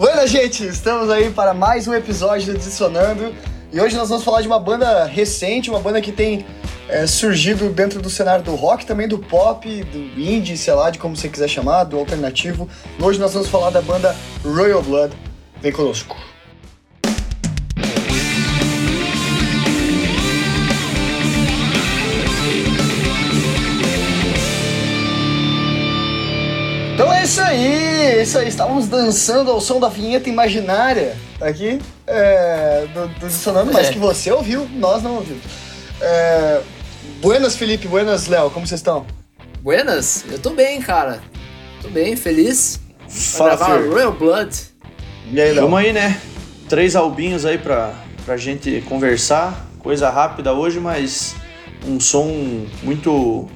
Buena, gente! Estamos aí para mais um episódio do Adicionando. E hoje nós vamos falar de uma banda recente, uma banda que tem é, surgido dentro do cenário do rock, também do pop, do indie, sei lá, de como você quiser chamar, do alternativo. Hoje nós vamos falar da banda Royal Blood. Vem conosco. É isso aí, é isso aí. Estávamos dançando ao som da vinheta imaginária aqui é, do, do Dissonando, mas É. que você ouviu, nós não ouvimos. É, buenas, Felipe, buenas, Léo, como vocês estão? Buenas? Eu tô bem, cara. Tô bem, feliz. Fala, gravar Fer. Royal Blood. E aí, Léo? Vamos aí, né? Três albinhos aí pra, pra gente conversar. Coisa rápida hoje, mas um som muito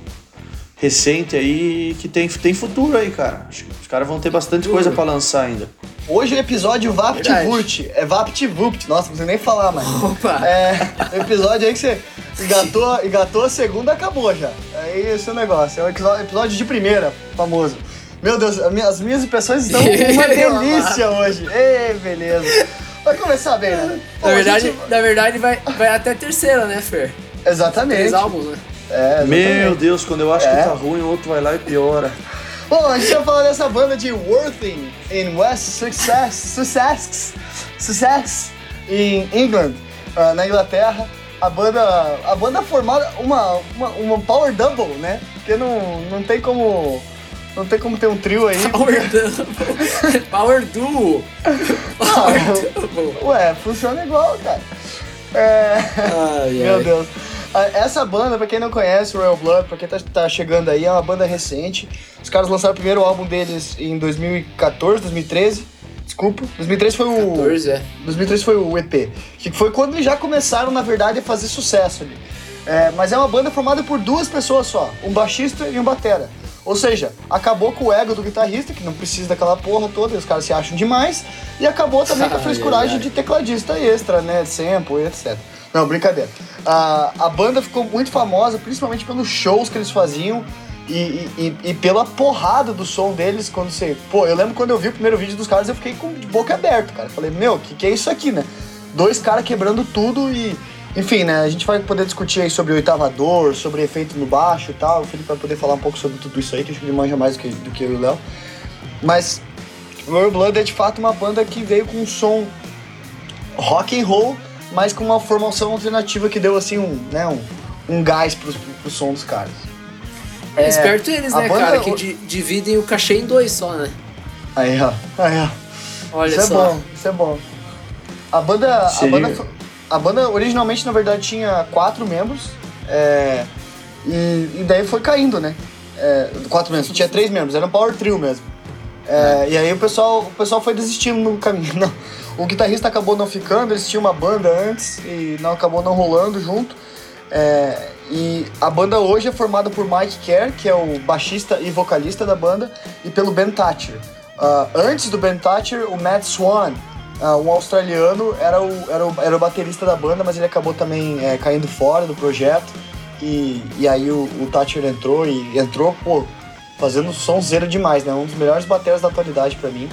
recente aí que tem, tem futuro aí, cara. Acho que os caras vão ter bastante Futuro. coisa pra lançar ainda. Hoje é episódio. VaptVult. É VaptVult. Nossa, não precisa nem falar mais. Opa! É, episódio aí que você engatou, engatou a segunda, acabou já. Aí esse é o negócio. É o episódio, de primeira, famoso. Meu Deus, as minhas impressões estão uma delícia hoje. Ei, beleza. Vai começar bem, né? Pô, Na verdade, gente- na verdade vai, vai até a terceira, né, Fer? Exatamente. Três álbuns, né? É. Meu Deus, quando eu acho É. que tá ruim, o outro vai lá e piora. Bom, a gente vai falar dessa banda de Worthing in West Sussex, Sussex, Sussex em England, ah, na Inglaterra. A banda, a banda formada uma, uma, uma power double, né? Porque não, não tem como não tem como ter um trio aí. Power Duo. Power Duo. Power Duo. Ué, funciona igual, cara. É... Ai, Meu ai. Deus. Essa banda, pra quem não conhece, Royal Blood, pra quem tá, tá chegando aí, é uma banda recente. Os caras lançaram o primeiro álbum deles em 2014, 2013. Desculpa. 2013 foi o. 14, é. 2013 foi o EP. Que foi quando eles já começaram, na verdade, a fazer sucesso ali. É, mas é uma banda formada por duas pessoas só, um baixista e um batera. Ou seja, acabou com o ego do guitarrista, que não precisa daquela porra toda, e os caras se acham demais, e acabou também com a frescuragem de tecladista extra, né? Sample etc. Não, brincadeira. A, a banda ficou muito famosa, principalmente pelos shows que eles faziam e, e, e- pela porrada do som deles quando você. Pô, eu lembro quando eu vi o primeiro vídeo dos caras, eu fiquei com de boca aberta, cara. Falei, meu, o que, que é isso aqui, né? Dois caras quebrando tudo e. Enfim, né? A gente vai poder discutir aí sobre oitavador, sobre efeito no baixo e tal. O Felipe vai poder falar um pouco sobre tudo isso aí, que acho que ele manja mais do que, do que eu e o Léo. Mas Royal Blood é de fato uma banda que veio com um som rock and roll, mas com uma formação alternativa que deu assim um, né, um, um gás pro, pro som dos caras. É, esperto eles, a né, banda- cara? Que di- dividem o cachê em dois só, né? Aí, ó. Aí, ó. Olha isso é só. bom, isso é bom. A banda, a banda, a banda originalmente, na verdade, tinha quatro membros. é, e, e daí foi caindo, né? É, quatro membros, tinha três membros, era um power trio mesmo. É, E aí o pessoal, o pessoal foi desistindo no caminho. Não, o guitarrista acabou não ficando, eles tinham uma banda antes e não acabou não rolando junto. É, e a banda hoje é formada por Mike Kerr, que é o baixista e vocalista da banda, e pelo Ben Thatcher. Ah, antes do Ben Thatcher, o Matt Swan, ah, um australiano, era o, era, o, era o baterista da banda, mas ele acabou também é, caindo fora do projeto. E, e aí o, o Thatcher entrou e entrou, pô, fazendo sonzeira demais, né? Um dos melhores bateras da atualidade pra mim.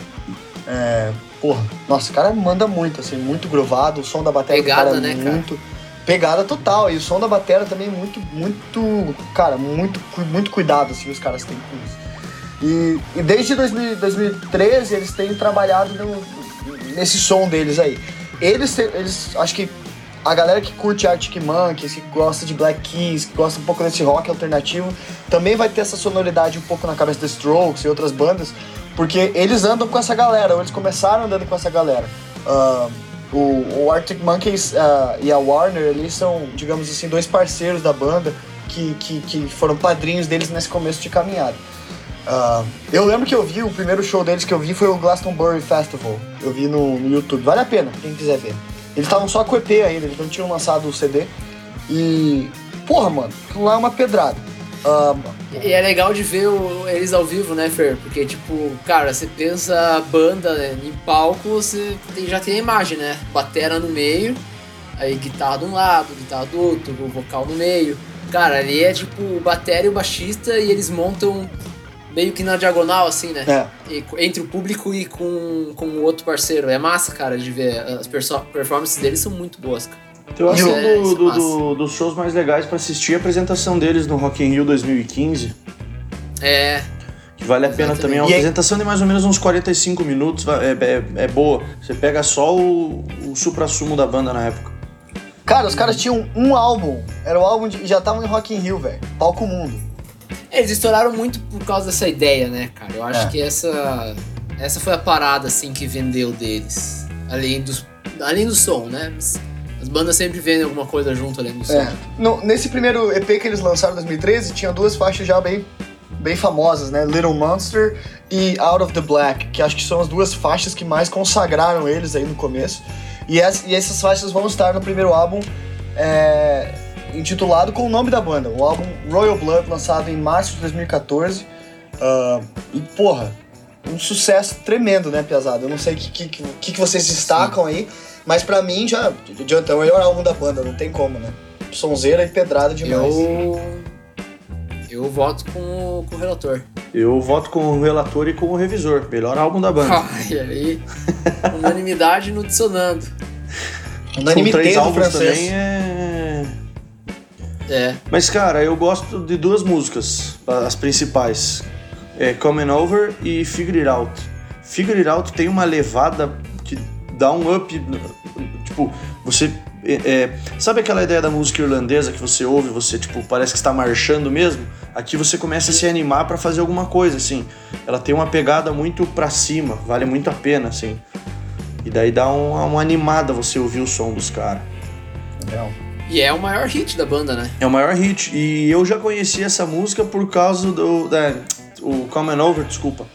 É, porra, nossa, o cara manda muito, assim, muito grovado, o som da bateria Pegada, do cara é né, cara? muito pegada total e o som da bateria também é muito, muito, cara, muito, muito cuidado assim os caras têm com isso. E, e desde 2000 2013 eles têm trabalhado no- nesse som deles aí. Eles, eles, acho que a galera que curte Arctic Monkeys, que gosta de Black Keys, que gosta um pouco desse rock alternativo, também vai ter essa sonoridade um pouco na cabeça dos Strokes e outras bandas, porque eles andam com essa galera, ou eles começaram andando com essa galera. Ah, o, o Arctic Monkeys ah, e a Warner, eles são, digamos assim, dois parceiros da banda que, que, que foram padrinhos deles nesse começo de caminhada. Ah, eu lembro que eu vi, o primeiro show deles que eu vi foi o Glastonbury Festival. Eu vi no, no YouTube. Vale a pena, quem quiser ver. Eles estavam só com EP ainda, eles não tinham lançado o CD. E, porra, mano, lá é uma pedrada. E é legal de ver o- eles ao vivo, né, Fer? Porque, tipo, cara, você pensa banda né, em palco, você tem- já tem a imagem, né? Batera no meio, aí guitarra de um lado, guitarra do outro, vocal no meio. Cara, ali é tipo o batera e o baixista e eles montam meio que na diagonal, assim, né? É. E- entre o público e com, com o outro parceiro. É massa, cara, de ver. As performances deles são muito boas, cara. Eu acho que é- um do- do- do- dos shows mais legais pra assistir é a apresentação deles no Rock in Rio 2015. É, Que vale a pena Exatamente. também. É uma E apresentação de mais ou menos uns 45 minutos. É, é, é boa. Você pega só o, o supra-sumo da banda na época. Cara, os caras tinham um álbum. Era o álbum de. Já estavam em Rock in Rio, velho. Palco Mundo. eles estouraram muito por causa dessa ideia, né, cara? Eu acho É. que essa. Essa foi a parada, assim, que vendeu deles. Além, dos, além do som, né? Mas As bandas sempre vendem alguma coisa junto além do som. É. No- nesse primeiro EP que eles lançaram em 2013, tinha duas faixas já bem, bem famosas, né? Little Monster e Out of the Black, que acho que são as duas faixas que mais consagraram eles aí no começo. E, e essas faixas vão estar no primeiro álbum é, intitulado com o nome da banda, o álbum Royal Blood, lançado em março de 2014. Ah, e, porra, um sucesso tremendo, né, Piazada? Eu não sei o que, que, que, que vocês destacam aí, mas pra mim já adianta, é o melhor álbum da banda, não tem como, né? Sonzeira e pedrada demais. Eu. Eu voto com o, com o relator. Eu voto com o relator e com o revisor. Melhor álbum da banda. Ai, aí. Unanimidade no dicionando. Unanimidade três no álbuns francês. também é... É. Mas, cara, eu gosto de duas músicas, as principais. É Coming Over e Figure It Out. Figure It Out tem uma levada dá um up. Tipo, você. é, é, sabe aquela ideia da música irlandesa que você ouve, você, tipo, parece que está marchando mesmo? Aqui você começa a se animar pra fazer alguma coisa, assim. Ela tem uma pegada muito pra cima, vale muito a pena, assim. E daí dá uma, uma animada você ouvir o som dos caras. Legal. E é o maior hit da banda, né? É o maior hit. E eu já conheci essa música por causa do. Da, o Common Over, desculpa.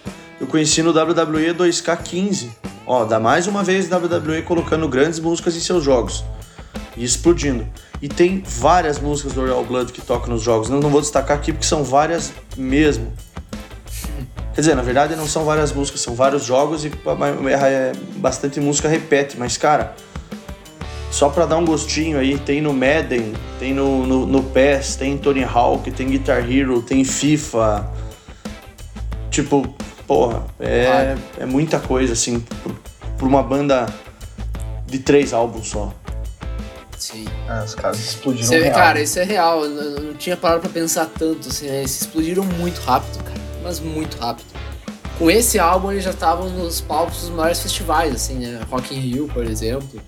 Eu conheci no WWE 2K15. Ó, dá mais uma vez WWE colocando grandes músicas em seus jogos. E explodindo. E tem várias músicas do Royal Blood que tocam nos jogos. Não, não vou destacar aqui porque são várias mesmo. Quer dizer, na verdade não são várias músicas, são vários jogos e é, bastante música repete. Mas, cara, só pra dar um gostinho aí, tem no Madden, tem no, no, no PES, tem Tony Hawk, tem Guitar Hero, tem FIFA. Tipo, porra, é, é muita coisa, assim, pra- uma banda de três álbuns só. Sim. Ah, os caras explodiram Isso é- real. cara, isso é real. Eu não, tinha parado pra pensar tanto, assim, né? Eles explodiram muito rápido, cara. Mas muito rápido. Com esse álbum, eles já estavam nos palcos dos maiores festivais, assim, né? Rock in Rio, por exemplo.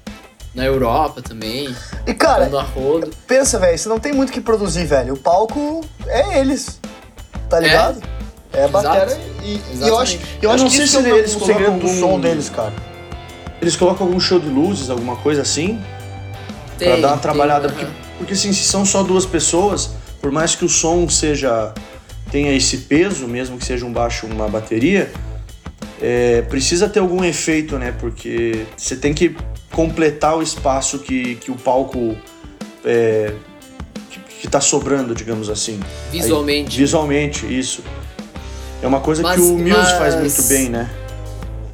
Na Europa também. E cara, Dando a rodo. pensa, velho, você não tem muito o que produzir, velho. O palco é eles. Tá ligado? É, a bateria e, e eu Exatamente. acho, eu Eu acho não que sei isso se é eles o segredo colocam do algum- som deles, cara. Eles colocam algum show de luzes, alguma coisa assim, pra Tem, dar uma tem, trabalhada. aham. Porque, porque assim, se são só duas pessoas, por mais que o som seja tenha esse peso, mesmo que seja um baixo uma bateria, é, precisa ter algum efeito, né? Porque você tem que completar o espaço que, que o palco é, que, que tá sobrando, digamos assim. Visualmente. Aí, visualmente, isso. É uma coisa Mas- que o Muse mas- faz muito bem, né?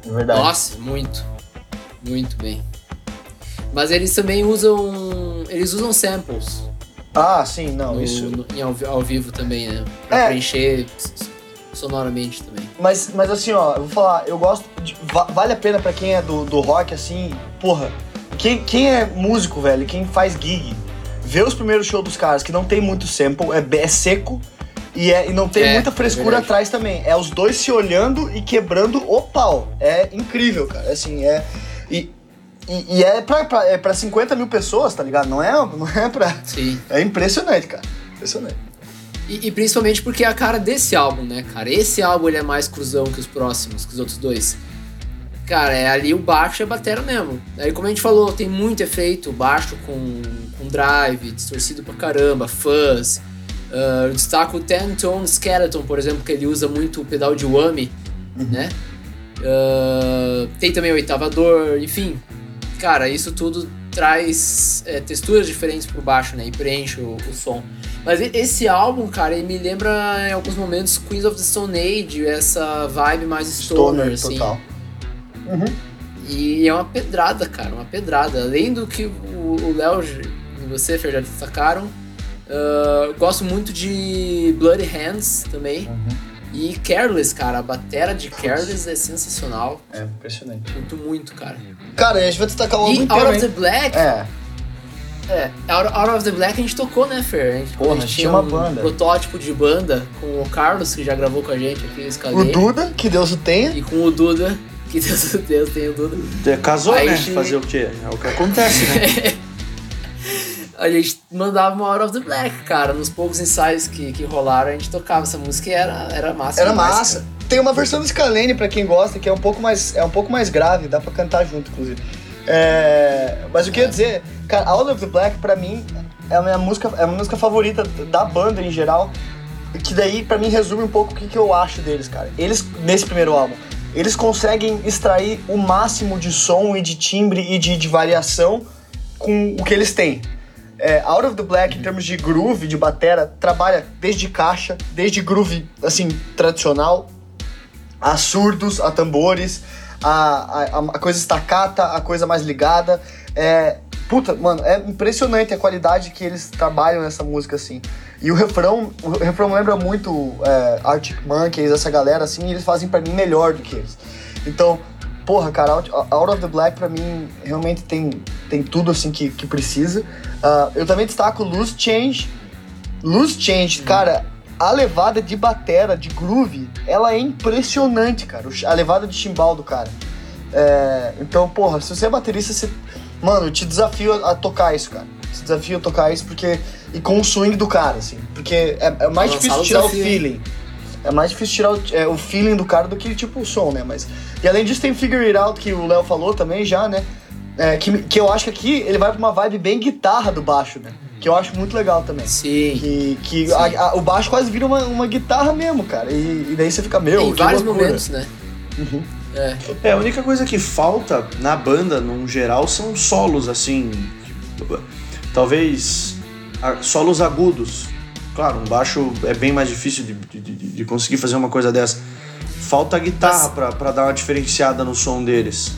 É verdade. Nossa, muito. Muito bem. Mas eles também usam. Eles usam samples Ah, sim, não, no- isso. no- em ao, ao vivo também, né? Pra É. preencher sonoramente também. Mas, mas assim, ó, eu vou falar, eu gosto. de- va- vale a pena pra quem é do, do rock, assim, porra. Quem, quem é músico, velho, quem faz gig, vê os primeiros shows dos caras, que não tem muito sample, é, é seco. E, é, e não tem É, muita é frescura verdade. atrás também. É os dois se olhando e quebrando o pau. É incrível, cara. Assim, é. E, e, e é, pra, pra, é pra 50 mil pessoas, tá ligado? Não é, não é pra. Sim. É impressionante, cara. Impressionante. E, e principalmente porque é a cara desse álbum, né, cara? Esse álbum ele é mais cruzão que os próximos, que os outros dois. Cara, é ali o baixo e a batera mesmo. Aí, como a gente falou, tem muito efeito, baixo com, com drive, distorcido pra caramba, fuzz. Ah, eu destaco o Ten Tone Skeleton, por exemplo, que ele usa muito o pedal de whammy, né? Ah, tem também o oitavador, enfim. Cara, isso tudo traz é, texturas diferentes pro baixo, né? E preenche o, o som. Mas esse álbum, cara, ele me lembra em alguns momentos Queens of the Stone Age, essa vibe mais stoner, Stoner assim. total. E é uma pedrada, cara, uma pedrada. Além do que o o Léo e você, Fer, já destacaram, ah, gosto muito de Bloody Hands também. E Careless, cara, a batera de Careless é sensacional. É, impressionante. Muito, muito, cara. Cara, a gente vai destacar o álbum E inteiro, Out of hein? the Black, É, é, Out, Out of the Black a gente tocou, né, Fer? A gente, Porra, a gente tinha tinha uma um banda. protótipo de banda com o Carlos, que já gravou com a gente aqui, eu o escalei. Duda, que Deus o tenha. E com o Duda, que Deus, Deus tem o Duda. É, Casou, Aí né? gente- Fazer o quê? É o que acontece, né? A gente mandava uma Out of the Black, cara. Nos poucos ensaios que, que rolaram, a gente tocava essa música e era, era massa. Era demais, massa. cara. Tem uma versão do Scalene, pra quem gosta, que é um pouco mais, é um pouco mais grave, dá pra cantar junto, inclusive. É, mas o que eu ia dizer, cara, Out of the Black, pra mim, é a minha música, é a minha música favorita da banda em geral. Que daí, pra mim, resume um pouco o que, que eu acho deles, cara. Eles, nesse primeiro álbum, eles conseguem extrair o máximo de som e de timbre e de, de variação com o que eles têm. É, Out of the Black, em termos de groove, de batera, trabalha desde caixa, desde groove, assim, tradicional, a surdos, a tambores, a, a, a coisa estacata, a coisa mais ligada. É, puta, mano, é impressionante a qualidade que eles trabalham nessa música, assim. E o refrão, o refrão lembra muito é, Arctic Monkeys, essa galera, assim, e eles fazem pra mim melhor do que eles. Então, porra, cara, Out, Out of the Black pra mim realmente tem, tem tudo, assim, que, que precisa. Ah, eu também destaco Loose Change. Loose Change, cara, a levada de batera, de groove, ela é impressionante, cara. A levada de chimbal do cara. É, então, porra, se você é baterista, você. Mano, eu te desafio a, a tocar isso, cara. Te desafio a tocar isso porque. E com o swing do cara, assim. Porque é, é mais Lançar difícil tirar o hein? É mais difícil tirar o, é, o feeling do cara do que, tipo, o som, né? Mas. E além disso, tem Figure It Out, que o Léo falou também já, né? É, que, que eu acho que aqui ele vai pra uma vibe bem guitarra do baixo, né? Que eu acho muito legal também. Sim. Que, que Sim. a- a- o baixo quase vira uma, uma guitarra mesmo, cara. E, e daí você fica, meu, em vários loucura. momentos, né? Uhum. É. É, a única coisa que falta na banda, num geral, são solos, assim. Talvez a- solos agudos. Claro, um baixo é bem mais difícil de, de- de- conseguir fazer uma coisa dessa. Falta a guitarra Mas- pra dar uma diferenciada no som deles.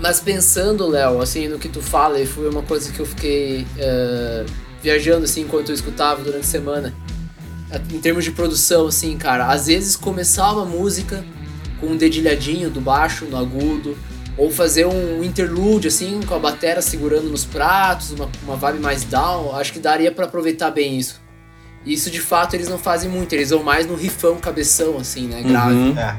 Mas pensando, Léo, assim, no que tu fala, e foi uma coisa que eu fiquei eh, viajando, assim, enquanto eu escutava durante a semana. Em termos de produção, assim, cara, às vezes começar uma música com um dedilhadinho do baixo no agudo, ou fazer um interlude, assim, com a batera segurando nos pratos, uma, uma vibe mais down, acho que daria pra aproveitar bem isso. E Isso, de fato, eles não fazem muito, eles vão mais no rifão cabeção, assim, né, grave. Uhum. É.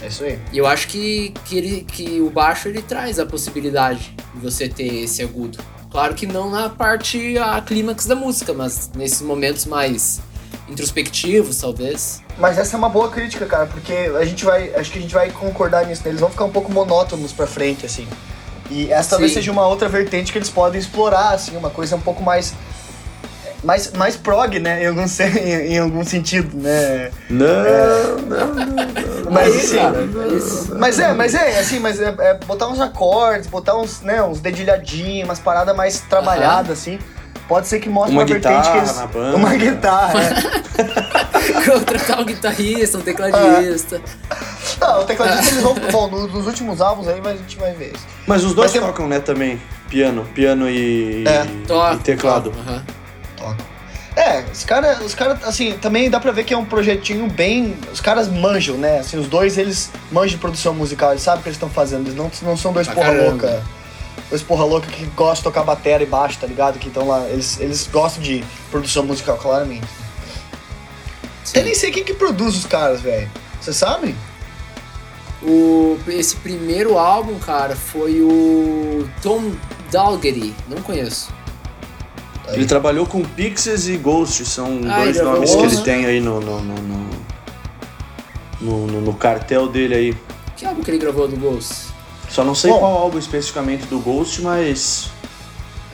É isso aí. E eu acho que, que, ele, que o baixo ele traz a possibilidade de você ter esse agudo. Claro que não na parte a clímax da música, mas nesses momentos mais introspectivos, talvez. Mas essa é uma boa crítica, cara, porque a gente vai. Acho que a gente vai concordar nisso, né? Eles vão ficar um pouco monótonos pra frente, assim. E essa talvez Sim. seja uma outra vertente que eles podem explorar, assim, uma coisa um pouco mais. Mais, mais prog, né? Em algum, se- em, em algum sentido, né? Não, não, não. Mas assim, mas- é, mas é, assim, mas é, é botar uns acordes, botar uns, né, uns dedilhadinhos, umas paradas mais trabalhadas, assim. Pode ser que mostre Uma uma, vertente que guitarra eles. na banda. Uma guitarra, é. Contratar um guitarrista, um tecladista. Não, o tecladista eles vão. Bom, nos, nos últimos álbuns aí, mas a gente vai ver isso. Mas os dois Mas tem- tocam, né, também. Piano, piano e, É, Toca, e teclado. Toca. É, os caras, os cara, assim, também dá pra ver que é um projetinho bem. Os caras manjam, né? Assim, os dois, eles manjam de produção musical, eles sabem o que eles estão fazendo. Eles não, não são dois Pra porra caramba. louca. Dois porra louca que gostam de tocar bateria e baixo, tá ligado? Que estão lá. Eles, eles gostam de produção musical, claramente. Eu nem sei quem que produz os caras, velho. Vocês sabem? O, esse primeiro álbum, cara, foi o Tom Dalgety. Não conheço. Ele trabalhou com Pixies e Ghost, são Ah, dois nomes que ele tem aí no no, no, no, no- no- no cartel dele aí. Que álbum que ele gravou do Ghost? Só não sei Bom. qual álbum especificamente do Ghost, mas.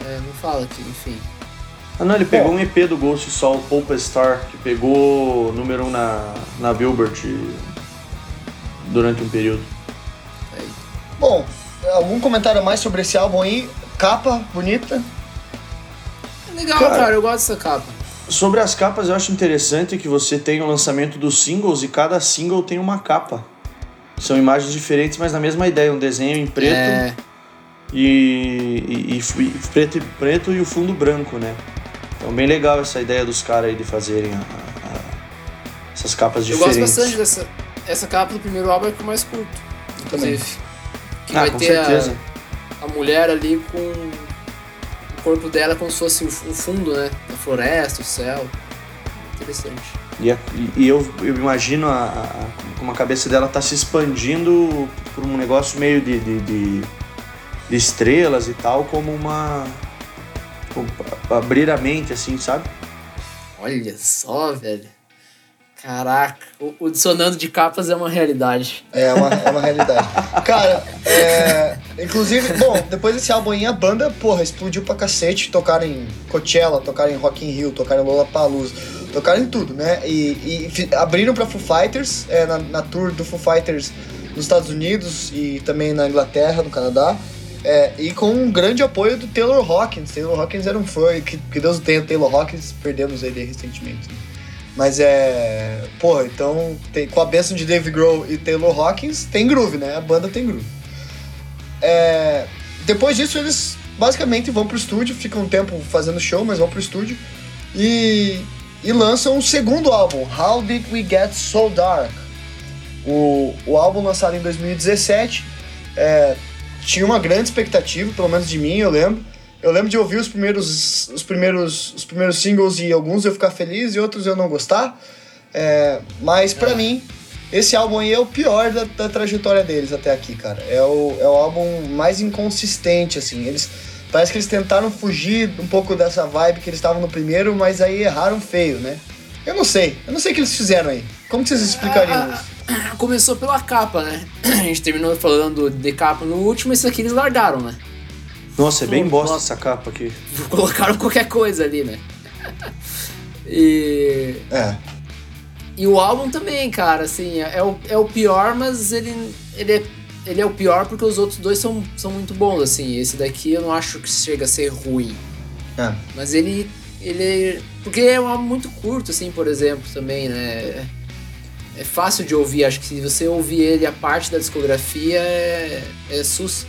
É, não fala aqui, enfim. Ah não, ele pegou Bom. um EP do Ghost só, o Pulp Star, que pegou número 1 na, na Billboard durante um período. Aí. Bom, algum comentário a mais sobre esse álbum aí? Capa, bonita. Legal, Cara. cara, eu gosto dessa capa. Sobre as capas, eu acho interessante que você tem o lançamento dos singles e cada single tem uma capa. São imagens diferentes, mas na mesma ideia, um desenho em preto É, e, e- e preto, e preto e o fundo branco, né? Então bem legal essa ideia dos caras aí de fazerem a- a- essas capas Eu diferentes. gosto bastante dessa essa capa do primeiro álbum é que eu mais curto, inclusive. Que Ah, vai ter a, a mulher ali com corpo dela como se fosse o fu- o fundo, né? A floresta, o céu. Interessante. E, a- e eu, eu imagino a, a- como a cabeça dela tá se expandindo por um negócio meio de, de, de- de estrelas e tal, como uma. como abrir a mente, assim, sabe? Olha só, velho. Caraca, o, o Dissonando de Capas é uma realidade. É uma, é uma realidade. Cara, é, inclusive, bom, depois desse álbum aí, a banda, porra, explodiu pra cacete. Tocaram em Coachella, tocaram em Rock in Rio, tocaram em Lollapalooza, tocaram em tudo, né? E, e abriram pra Foo Fighters, é, na, na tour do Foo Fighters nos Estados Unidos e também na Inglaterra, no Canadá. É, e com um grande apoio do Taylor Hawkins. Taylor Hawkins era um fã, que, que Deus tenha, Taylor Hawkins, perdemos ele recentemente. Mas é. Porra, então tem, com a bênção de Dave Grohl e Taylor Hawkins, tem groove, né? A banda tem groove. É, depois disso, eles basicamente vão pro estúdio, ficam um tempo fazendo show, mas vão pro estúdio e, e lançam um segundo álbum, How Did We Get So Dark? O, o álbum lançado em 2017 é, tinha uma grande expectativa, pelo menos de mim, eu lembro. Eu lembro de ouvir os primeiros, os primeiros, os primeiros singles e alguns eu ficar feliz e outros eu não gostar. É, mas pra mim, esse álbum aí é o pior da, da trajetória deles até aqui, cara. É o, é o álbum mais inconsistente, assim. Eles parece que eles tentaram fugir um pouco dessa vibe que eles estavam no primeiro, mas aí erraram feio, né? Eu não sei. Eu não sei o que eles fizeram aí. Como que vocês explicariam Ah, isso? Começou pela capa, né? A gente terminou falando de capa no último, esse aqui eles largaram, né? Nossa, é bem bosta nossa. essa capa aqui. Colocaram qualquer coisa ali, né? E, É. e o álbum também, cara, assim, é o, é o pior, mas ele, ele, é, ele é o pior porque os outros dois são, são muito bons, assim. Esse daqui eu não acho que chega a ser ruim. É. Mas ele. ele porque é um álbum muito curto, assim, por exemplo, também, né? É fácil de ouvir, acho que se você ouvir ele a parte da discografia é, é sus.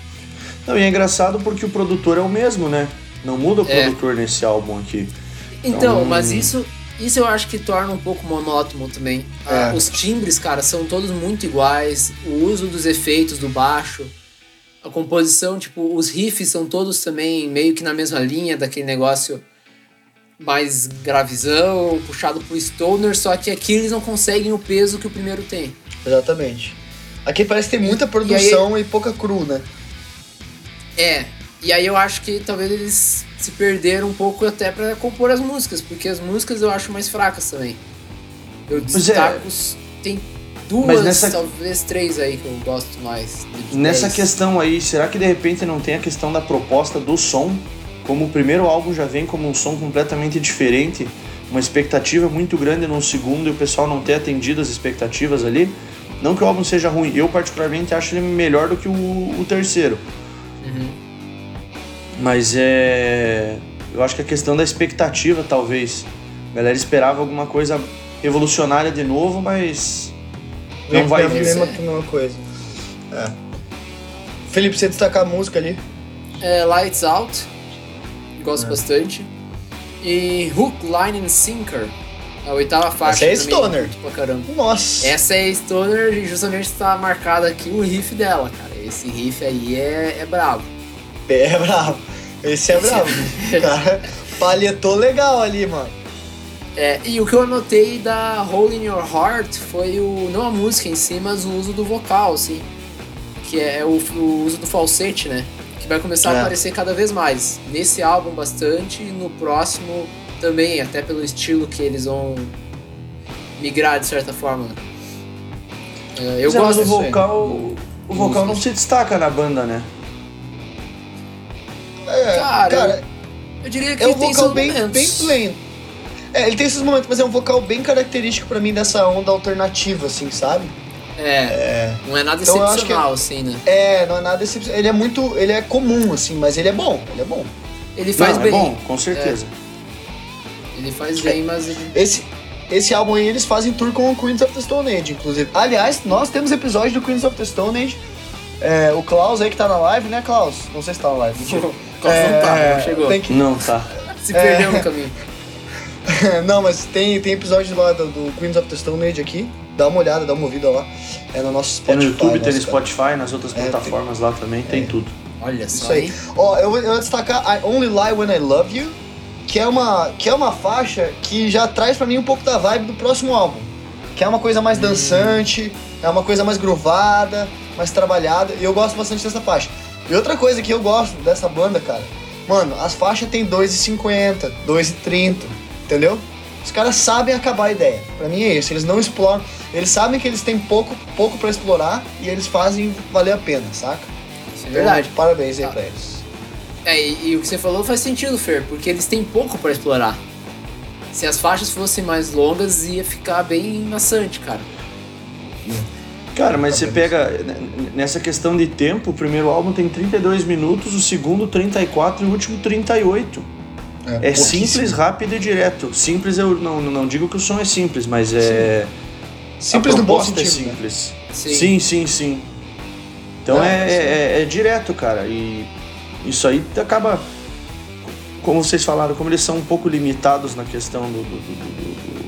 Não, e é engraçado porque o produtor é o mesmo, né? Não muda o É. produtor nesse álbum aqui. Então, Então- mas isso, isso eu acho que torna um pouco monótono também. Ah, É. Os timbres, cara, são todos muito iguais. O uso dos efeitos do baixo, a composição, tipo, os riffs são todos também meio que na mesma linha daquele negócio mais gravizão, puxado pro stoner, só que aqui eles não conseguem o peso que o primeiro tem. Exatamente. Aqui parece que tem muita E- produção e, pouca cru, né? É, e aí eu acho que talvez eles se perderam um pouco até pra compor as músicas, porque as músicas eu acho mais fracas também. Eu é. destaco, os- tem duas, nessa- talvez três aí que eu gosto mais. Nessa questão aí, será que de repente não tem a questão da proposta do som? Como o primeiro álbum já vem como um som completamente diferente, uma expectativa muito grande no segundo e o pessoal não ter atendido as expectativas ali. Não que o álbum seja ruim, eu particularmente acho ele melhor do que o, o terceiro. Uhum. Mas é. Eu acho que a questão da expectativa, talvez. A galera esperava alguma coisa revolucionária de novo, mas. Não vai vir. Mesma, mesma coisa. É. Felipe, você destacar a música ali? É, Lights Out, gosto É. bastante. E Hook, Line and Sinker, a oitava faixa. Essa é stoner. Pra caramba. Nossa! Essa é stoner e justamente está marcado aqui o riff dela, cara. Esse riff aí é, é brabo. É bravo. Esse é bravo. O cara palhetou legal ali, mano. É, e o que eu anotei da Hole in Your Heart foi o não a música em si, mas o uso do vocal, assim. Que é o, o uso do falsete, né? Que vai começar É. a aparecer cada vez mais. Nesse álbum bastante, e no próximo também, até pelo estilo que eles vão migrar de certa forma. É, eu Mas é, mas gosto o disso aí. vocal. O vocal não se destaca na banda, né? É, Cara, cara, Eu diria que é um tem vocal bem, bem plain. É, ele tem esses momentos, mas é um vocal bem característico pra mim dessa onda alternativa, assim, sabe? É, não é nada Então eu acho excepcional, assim, né? É, não é nada excepcional. Ele é muito. Ele é comum, assim, mas ele é bom. Ele é bom. Ele faz não, bem. é bom, com certeza. Ele faz bem, mas ele... Esse, esse álbum aí eles fazem tour com o Queens of the Stone Age, inclusive. Aliás, nós temos episódio do Queens of the Stone Age. É, o Klaus aí que tá na live, né, Klaus? Não sei se tá na live. Klaus não tá, É, não chegou. Tem que, Não, tá. Se perdeu no caminho. Não, mas tem, tem episódio lá do, do Queens of the Stone Age aqui. Dá uma olhada, dá uma ouvida lá. É no nosso Spotify. Tem no YouTube, tem no nosso. Spotify, nas outras É, tem- plataformas lá também, tem tudo. Olha só, Isso aí. Ó, eu vou, eu vou destacar I Only Lie When I Love You, que é uma, que é uma faixa que já traz pra mim um pouco da vibe do próximo álbum. Que é uma coisa mais dançante, é uma coisa mais groovada, mais trabalhada, e eu gosto bastante dessa faixa. E outra coisa que eu gosto dessa banda, cara, mano, as faixas tem 2,50, 2,30, entendeu? Os caras sabem acabar a ideia. Pra mim é isso, eles não exploram, eles sabem que eles têm pouco, pouco para explorar e eles fazem valer a pena, saca? Isso é verdade. Então, parabéns aí Ah. pra eles. É, e, e o que você falou faz sentido, Fer, porque eles têm pouco pra explorar. Se as faixas fossem mais longas, ia ficar bem maçante, cara. Cara, mas você pega n- nessa questão de tempo, o primeiro álbum tem 32 minutos, o segundo 34 e o último 38. É pouquíssimo. simples, rápido e direto. Simples eu não, não digo que o som é simples, mas é. Simples a proposta é né? simples. Sim. Sim, sim, sim. Então É, é, sim. é- é direto, cara. E isso aí acaba. Como vocês falaram, como eles são um pouco limitados na questão do. do- do- do- do-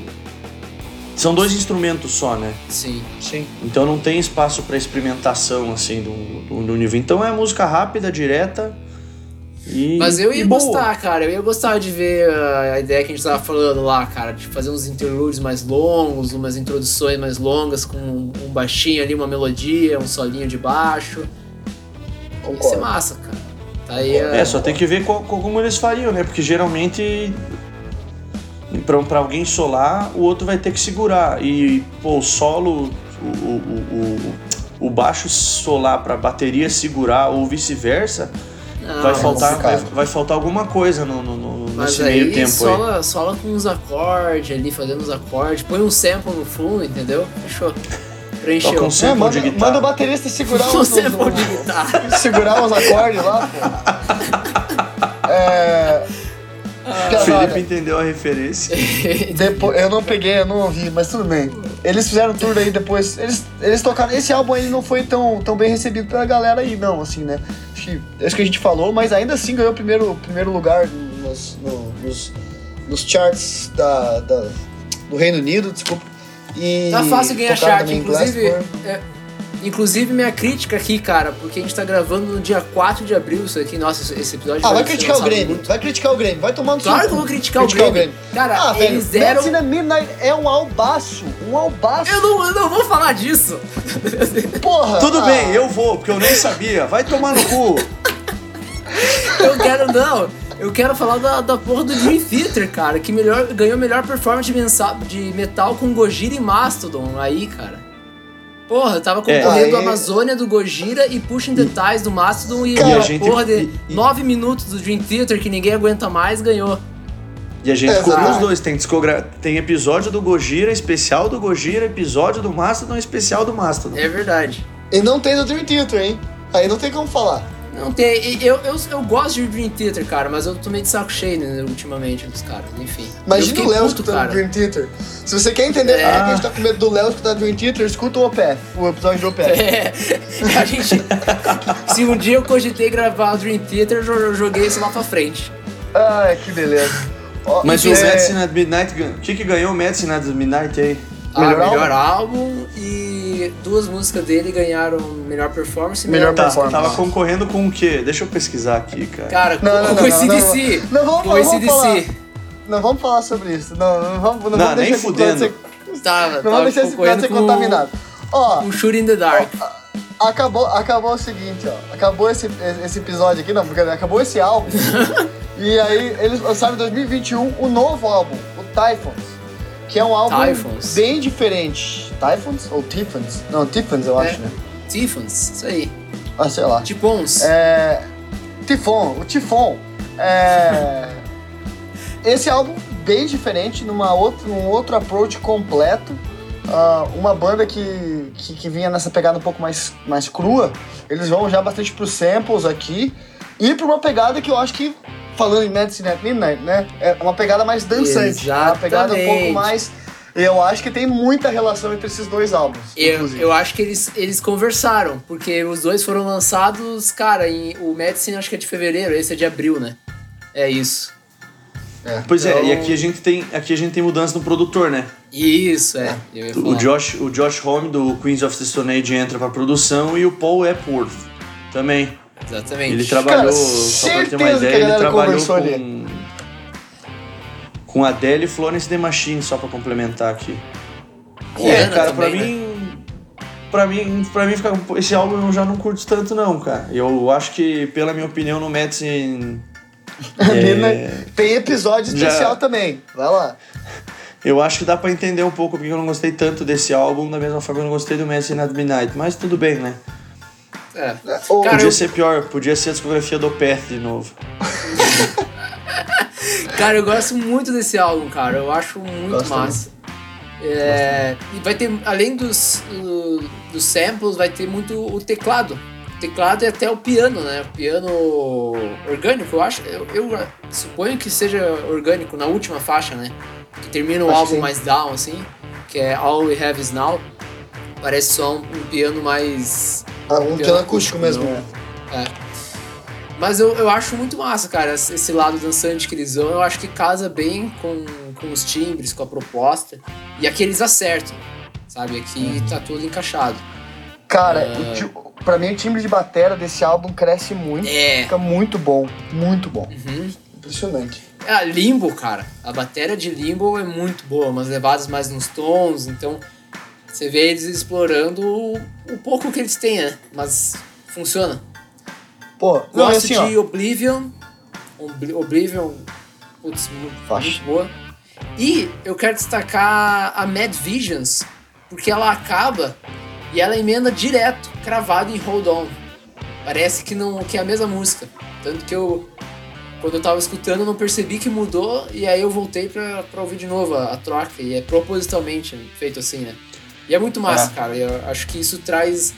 São dois instrumentos só, né? Sim. Sim. Então não tem espaço para experimentação assim do, do, do nível. Então é música rápida, direta e. Mas eu e ia boa. gostar, cara. Eu ia gostar de ver a ideia que a gente tava falando lá, cara. De fazer uns interludes mais longos, umas introduções mais longas com um baixinho ali, uma melodia, um solinho de baixo. Ia ser Concordo. massa, cara. Tá aí É, a- só tem que ver qual- qual- como eles fariam, né? Porque geralmente pra, pra alguém solar, o outro vai ter que segurar. E, pô, o solo, o, o, o, o- baixo solar pra bateria segurar ou vice-versa, Não, vai, é faltar, vai, vai faltar alguma coisa no, no- no- Mas nesse aí meio tempo aí. sola, sola com uns acordes ali, fazendo uns acordes. Põe um sample no fundo, entendeu? Fechou. Preencheu. Toca um É, sample manda, de guitarra. manda o baterista segurar Um uns, sample de guitarra. segurar uns acordes lá, pô. É. Cara, Felipe entendeu a referência. depois, eu não peguei, eu não ouvi, mas tudo bem. Eles fizeram tour aí depois. Eles, eles tocaram. Esse álbum aí não foi tão, tão bem recebido pela galera aí, não, assim, né? Acho que, acho que a gente falou, mas ainda assim ganhou o primeiro, primeiro lugar nos, no- nos, nos charts da, da- do Reino Unido, desculpa. E Tá fácil ganhar chart, inclusive. É, inclusive, minha crítica aqui, cara, porque a gente tá gravando no dia 4 de abril isso aqui. Nossa, esse- episódio Ah, vai ser criticar o Grêmio, muito- vai criticar o Grêmio, vai tomar no seu Claro que eu vou criticar, o Grêmio. Cara, ah, velho, eles deram. Medicine at Midnight é um albaço, um albaço. Eu não, eu não vou falar disso. Porra! Tudo ah, bem, eu vou, porque eu nem sabia. Vai tomar no cu. Eu quero, não. Eu quero falar da, da porra do Dream Theater, cara, que melhor, ganhou melhor performance de metal com Gojira e Mastodon aí, cara. Porra, tava É. concorrendo Aí- Amazônia do Gojira e Pushing the Ties do Mastodon e Cara, a a gente- porra de e- e- 9 minutos do Dream Theater que ninguém aguenta mais ganhou. E a gente Exato. cobriu os dois. Tem, discogra... tem episódio do Gojira, especial do Gojira, episódio do Mastodon, especial do Mastodon. É verdade. E não tem do Dream Theater, hein? Aí não tem como falar. Não tem. Eu, eu, eu gosto de Dream Theater, cara, mas eu tô meio de saco cheio né, ultimamente dos caras, enfim. Imagina o Léo escutando cara. Dream Theater. Se você quer entender por que É. a gente tá com medo do Léo escutar Dream Theater, escuta o OPF, o episódio do OPF. É, a gente. se um dia eu cogitei gravar o Dream Theater, eu jo- eu joguei isso lá pra frente. Ai, que beleza. Ó, Mas é, o Medicine at Midnight, o que, que ganhou o Medicine at Midnight aí? Ah, Melhor melhor, álbum? e duas músicas dele ganharam melhor performance e melhor, Melhor Tá, performance. tava concorrendo com o quê? Deixa eu pesquisar aqui, cara. Cara, Não, não, com não, esse não, não, não, vamos- Com não, esse vamos falar. Não vamos falar sobre isso. Não, não vamos, não Não, vamos nem deixar esse fudendo. ser, Tava, não tava vamos deixar esse episódio ser com contaminado. Ó, o Shooting in the Dark. acabou, acabou o seguinte, ó. Acabou esse, esse episódio aqui, não, porque acabou esse álbum. e aí eles lançaram em 2021 o novo álbum, o Typhons. Que é um álbum Typhons. bem diferente. Typhons ou Tiffans? Não, Tiffans eu É. acho, né? Tiffons, isso aí. Ah, sei lá. Tipons. É. Tifon, o Tifon. É. Esse álbum bem diferente, numa outra, num outro approach completo. Ah, uma banda que, que, que vinha nessa pegada um pouco mais, mais crua. Eles vão já bastante pros samples aqui. E pra uma pegada que eu acho que, falando em Medicine at Midnight, né? É uma pegada mais dançante. É Uma pegada um pouco Exatamente. mais. Eu acho que tem muita relação entre esses dois álbuns. Eu, eu acho que eles, eles conversaram, porque os dois foram lançados, cara, em, o Medicine acho que é de fevereiro, esse é de abril, né? É isso. É. Pois é, e Então- aqui a gente tem, aqui a gente tem mudança no produtor, né? Isso, é. Ia O. Josh, o Josh Homme do Queens of the Stone Age entra pra produção e o Paul Epworth também. Exatamente. Ele trabalhou, Cara, só pra ter uma ideia, ele trabalhou com, ali. Com Adele e Florence The Machine, só pra complementar aqui. É, cara, pra também, né? mim. Pra mim, pra mim fica, esse álbum eu já não curto tanto não, cara. Eu acho que, pela minha opinião, no Medicine... Ali, é, né? Tem episódio Já- especial também. Vai lá. Eu acho que dá pra entender um pouco porque eu não gostei tanto desse álbum, da mesma forma que eu não gostei do Medicine at Midnight. Mas tudo bem, né? É. Cara, podia eu- ser pior, podia ser a discografia do Path de novo. Cara, eu gosto muito desse álbum, cara. Eu acho muito Gosto massa. É, e vai ter, além dos, do- dos samples, vai ter muito o teclado. O teclado e até o piano, né? O piano orgânico, eu acho. Eu, eu suponho que seja orgânico na última faixa, né? Que termina o Acho álbum mais down, assim. Que é All We Have Is Now. Parece só um, um piano mais. Ah, um piano acústico mesmo. não- É. Mas eu, eu acho muito massa, cara, esse lado dançante que eles vão. Eu acho que casa bem com, com os timbres, com a proposta. E aqui eles acertam, sabe? Aqui Uhum. tá tudo encaixado. Cara, É. o ti- pra mim o timbre de batera desse álbum cresce muito. É. Fica muito bom. Muito bom. Uhum. Impressionante. É, a Limbo, cara. A bateria de Limbo é muito boa, umas levadas mais nos tons, então você vê eles explorando o, o pouco que eles têm, né? Mas funciona. Pô, não, Gosto assim, de ó. Oblivion. Obli- Oblivion, putz, Faixa. muito boa. E eu quero destacar a Mad Visions, porque ela acaba e ela emenda direto, cravado em Hold On. Parece que não que é a mesma música. Tanto que eu, quando eu tava escutando, eu não percebi que mudou, e aí eu voltei pra, pra ouvir de novo a, a troca, e é propositalmente feito assim, né? E é muito massa, É. cara. Eu acho que isso traz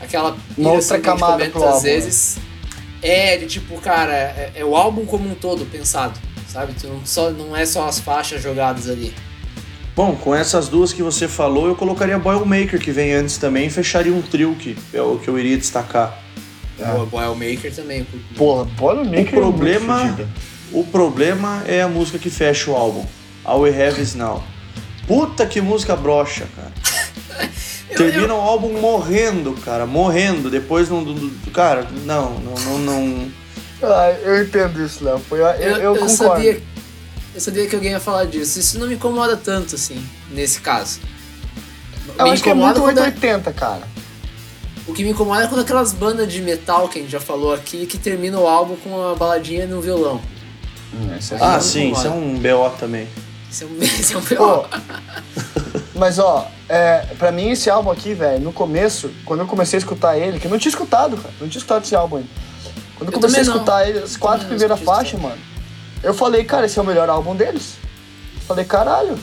aquela Uma outra assim, camada pro álbum, às vezes. É, de tipo, cara, é, é o álbum como um todo pensado, sabe? Tu não, só, não é só as faixas jogadas ali. Bom, com essas duas que você falou, eu colocaria Boilmaker, que vem antes também, e fecharia um trio que é o que eu iria destacar. O Boilmaker também. Porra, Boilermaker O problema- é. O problema é a música que fecha o álbum. All We Have Is Now. Puta que música brocha, cara. Termina o álbum morrendo, cara, morrendo. Depois não. Cara, não, não, não, não. Ah, eu entendo isso, Léo. Foi- Eu, eu, Eu, eu concordo. sabia, eu sabia que alguém ia falar disso. Isso não me incomoda tanto, assim, nesse caso. Eu Me acho que é incomoda muito quando é- 880, cara. O que me incomoda é quando aquelas bandas de metal que a gente já falou aqui, que termina o álbum com uma baladinha no violão. Ah, não sim, incomoda. isso é um BO também. Isso é um, isso é um Pô, pior. mas ó, é, pra mim esse álbum aqui, velho, no começo, quando eu comecei a escutar ele, que eu não tinha escutado, cara, não tinha escutado esse álbum ainda. Quando eu Eu comecei a também não. escutar ele, as quatro primeiras faixas, mano, eu falei, cara, esse é o melhor álbum deles. Falei, caralho.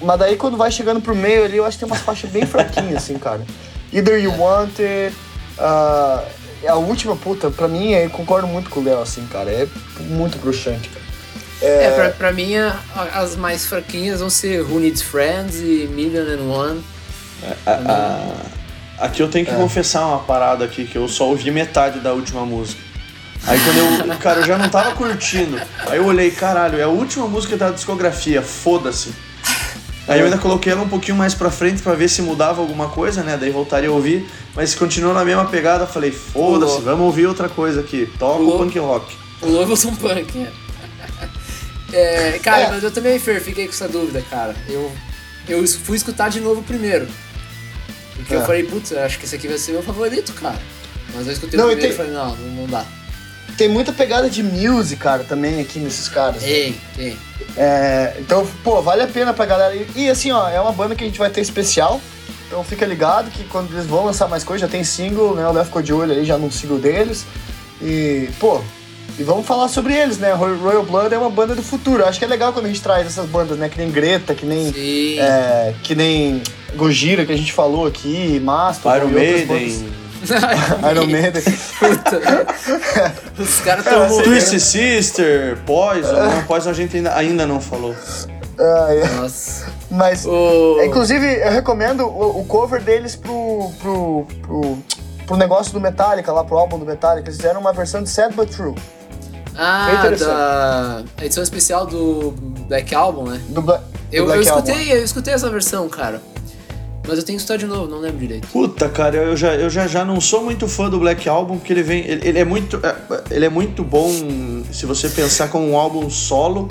Mas daí quando vai chegando pro meio ali, eu acho que tem umas faixas bem fraquinhas, assim, cara. Either You Want It, ah, a última, puta, pra mim, eu concordo muito com o Léo, assim, cara, é muito bruxante, cara. É, pra, pra mim, a- as mais fraquinhas vão ser Who Needs Friends e Million and One. Ah, aqui eu tenho que confessar uma parada aqui, que eu só ouvi metade da última música. Aí quando eu. Cara, eu já não tava curtindo. Aí eu olhei, caralho, é a última música da discografia, foda-se. Aí eu ainda coloquei ela um pouquinho mais pra frente pra ver se mudava alguma coisa, né? Daí voltaria a ouvir. Mas continuou na mesma pegada, falei, foda-se, vamos ouvir outra coisa aqui. Toca o punk rock. O Evolution Punk, né? É, cara, É. mas eu também, Fer, fiquei com essa dúvida, cara. Eu, eu fui escutar de novo primeiro. Porque eu É. falei, putz, eu acho que esse aqui vai ser meu favorito, cara. Mas eu escutei Não, o primeiro e tem- falei, não, não, dá. Tem muita pegada de music, cara, também aqui nesses caras. Tem, tem. É, então, pô, vale a pena pra galera. E, e, assim, ó, é uma banda que a gente vai ter especial. Então fica ligado que quando eles vão lançar mais coisa, já tem single, né? O Léo ficou de olho aí já no single deles. E, pô, e vamos falar sobre eles, né? Roy- Royal Blood é uma banda do futuro. Acho que é legal quando a gente traz essas bandas, né? Que nem Greta, que nem. Sim. é, que nem Gojira, que a gente falou aqui, Mastodon Iron Maiden. Iron Maiden. Puta. Os caras estão É, Twisted Sister, Poison. Não, Poison a gente ainda, ainda não falou. Ah, é. Nossa. Mas. O... É, Inclusive, eu recomendo o, o cover deles pro, pro, pro, pro negócio do Metallica, lá pro álbum do Metallica. Eles fizeram uma versão de Sad But True. Ah, interessante. da edição especial do Black Album, né? Do, Bla- do Eu, eu Black Album. escutei, eu escutei essa versão, cara. Mas eu tenho que escutar de novo, não lembro direito. Puta, cara, eu já, eu já, já não sou muito fã do Black Album, porque ele vem. Ele, ele é muito. é, Ele é muito bom se você pensar como um álbum solo.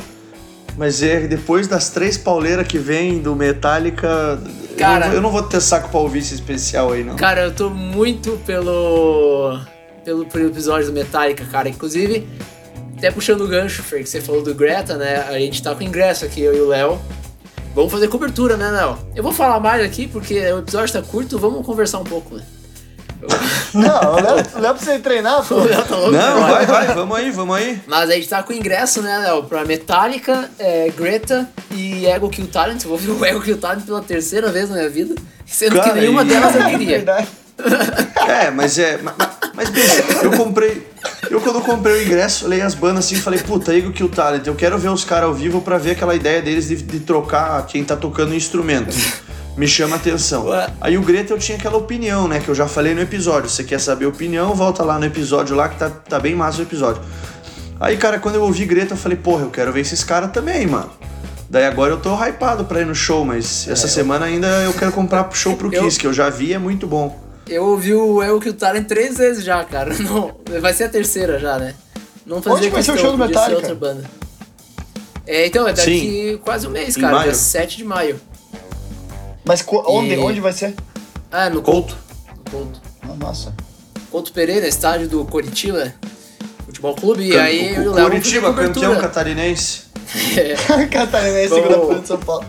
Mas é depois das três pauleiras que vem do Metallica. eu Cara- não- eu não vou ter saco pra ouvir esse especial aí, não. Cara, eu tô muito pelo. pelo, pelo episódio do Metallica, cara. Inclusive, até puxando o gancho, Fer, que você falou do Greta, né? A gente tá com ingresso aqui, eu e o Léo. Vamos fazer cobertura, né, Léo? Eu vou falar mais aqui porque o episódio tá curto, vamos conversar um pouco, né? Não, o Léo, precisa treinar, pô. O Léo tá louco, Não, vai, vai, vamos aí, vamos aí. Mas a gente tá com ingresso, né, Léo? Pra Metallica, é, Greta e Ego Kill Talent. Eu vou ver o Ego Kill Talent pela terceira vez na minha vida. Sendo Cara, que nenhuma delas eu É queria. verdade. É, mas é. Mas, mas bicho, eu comprei. Eu quando comprei o ingresso, olhei as bandas assim e falei, puta, Eagle Kill Talent, eu quero ver os caras ao vivo pra ver aquela ideia deles de, de trocar quem tá tocando o instrumento. Me chama a atenção. Aí o Greta eu tinha aquela opinião, né? Que eu já falei no episódio. Você quer saber a opinião, volta lá no episódio lá que tá, tá bem massa o episódio. Aí, cara, quando eu ouvi Greta, eu falei, porra, eu quero ver esses caras também, mano. Daí agora eu tô hypado pra ir no show, mas essa semana ainda eu quero comprar pro show pro Eu- Kiss, que eu já vi, é muito bom. Eu ouvi o Ego Kill Talent três vezes já, cara. Não, vai ser a terceira já, né? Não fazer Onde vai ser o show do Metallica? outra banda. É, então, é daqui quase um mês, Em cara. maio. Dia 7 de maio. Mas onde, E- onde vai ser? Ah, no Couto. No Couto. Ah, Nossa. Couto Pereira, estádio do Coritiba Futebol Clube. E Can- aí eu e o o Léo vamos fazer Curitiba, campeão catarinense. É, Catarinense, Vamos- segunda de São Paulo.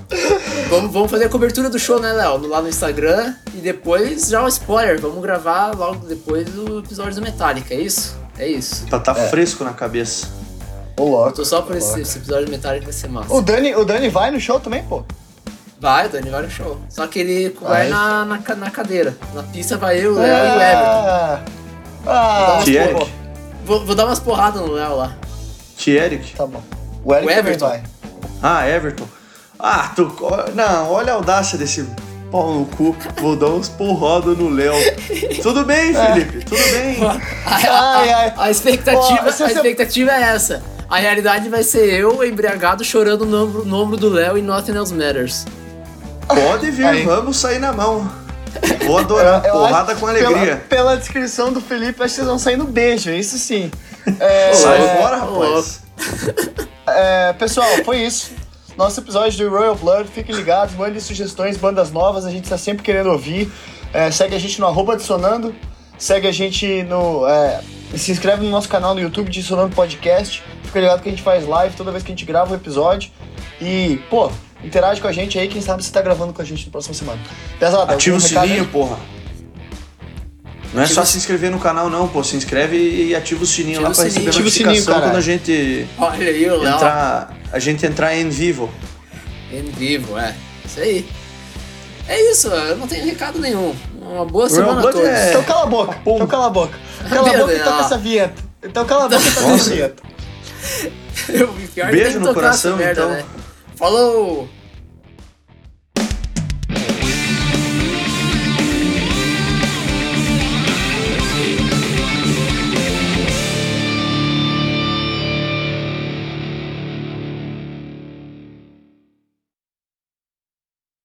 vamos, vamos fazer a cobertura do show, né, Léo? Lá no Instagram. E depois já um spoiler. Vamos gravar logo depois do episódio do Metallica, é isso? É isso. Pra tá É. fresco na cabeça. Ô, louco. Eu tô só por esse, esse episódio do Metallica vai ser massa. O Dani, o Dani vai no show também, pô? Vai, o Dani vai no show. Só que ele vai Vai. na, na, na cadeira. Na pista vai eu, o Léo e o Everton. Ah, ah, Thierry. Vou, vou dar umas porradas no Léo lá. T-Eric. Tá bom. O Eric O Everton. vai. Ah, Everton. Ah, tu. Não, olha a audácia desse pau no cu. Vou dar uns porrada no Léo. Tudo bem, Felipe, tudo bem. A, a- Ai, ai. a expectativa, a você- expectativa é essa. A realidade vai ser eu, embriagado, chorando no ombro, no ombro do Léo e Nothing Else Matters. Pode vir, Aí. vamos sair na mão. Vou adorar. Eu porrada acho- com alegria. Pela, pela descrição do Felipe, acho que vocês vão sair no beijo, isso sim. É, Sai é, fora, rapaz. é, pessoal, foi isso. Nosso episódio do Royal Blood. Fiquem ligados, mandem sugestões, bandas novas, a gente tá sempre querendo ouvir. É, segue a gente no arroba Dissonando. Segue a gente no. é, se inscreve no nosso canal no YouTube Dissonando Podcast. Fica ligado que a gente faz live toda vez que a gente grava um episódio. E, pô, interage com a gente aí, quem sabe você tá gravando com a gente na próxima semana. Pesado, Ativa o aí? sininho, porra. Não é só o- se inscrever no canal, não, pô. Se inscreve e ativa o sininho Ativa lá pra sininho. receber Ativa o sininho, notificação caralho. quando a gente Olha aí o entrar. A gente entrar em vivo. Em vivo, é. Isso aí. É isso, eu não tenho recado nenhum. Uma boa semana a Blood todos. é- Então cala a boca. Pum. Então cala a boca. Cala a boca e toca essa vinheta. Então cala a boca e toca essa vinheta. O pior que Beijo no coração, merda, então. né? Falou!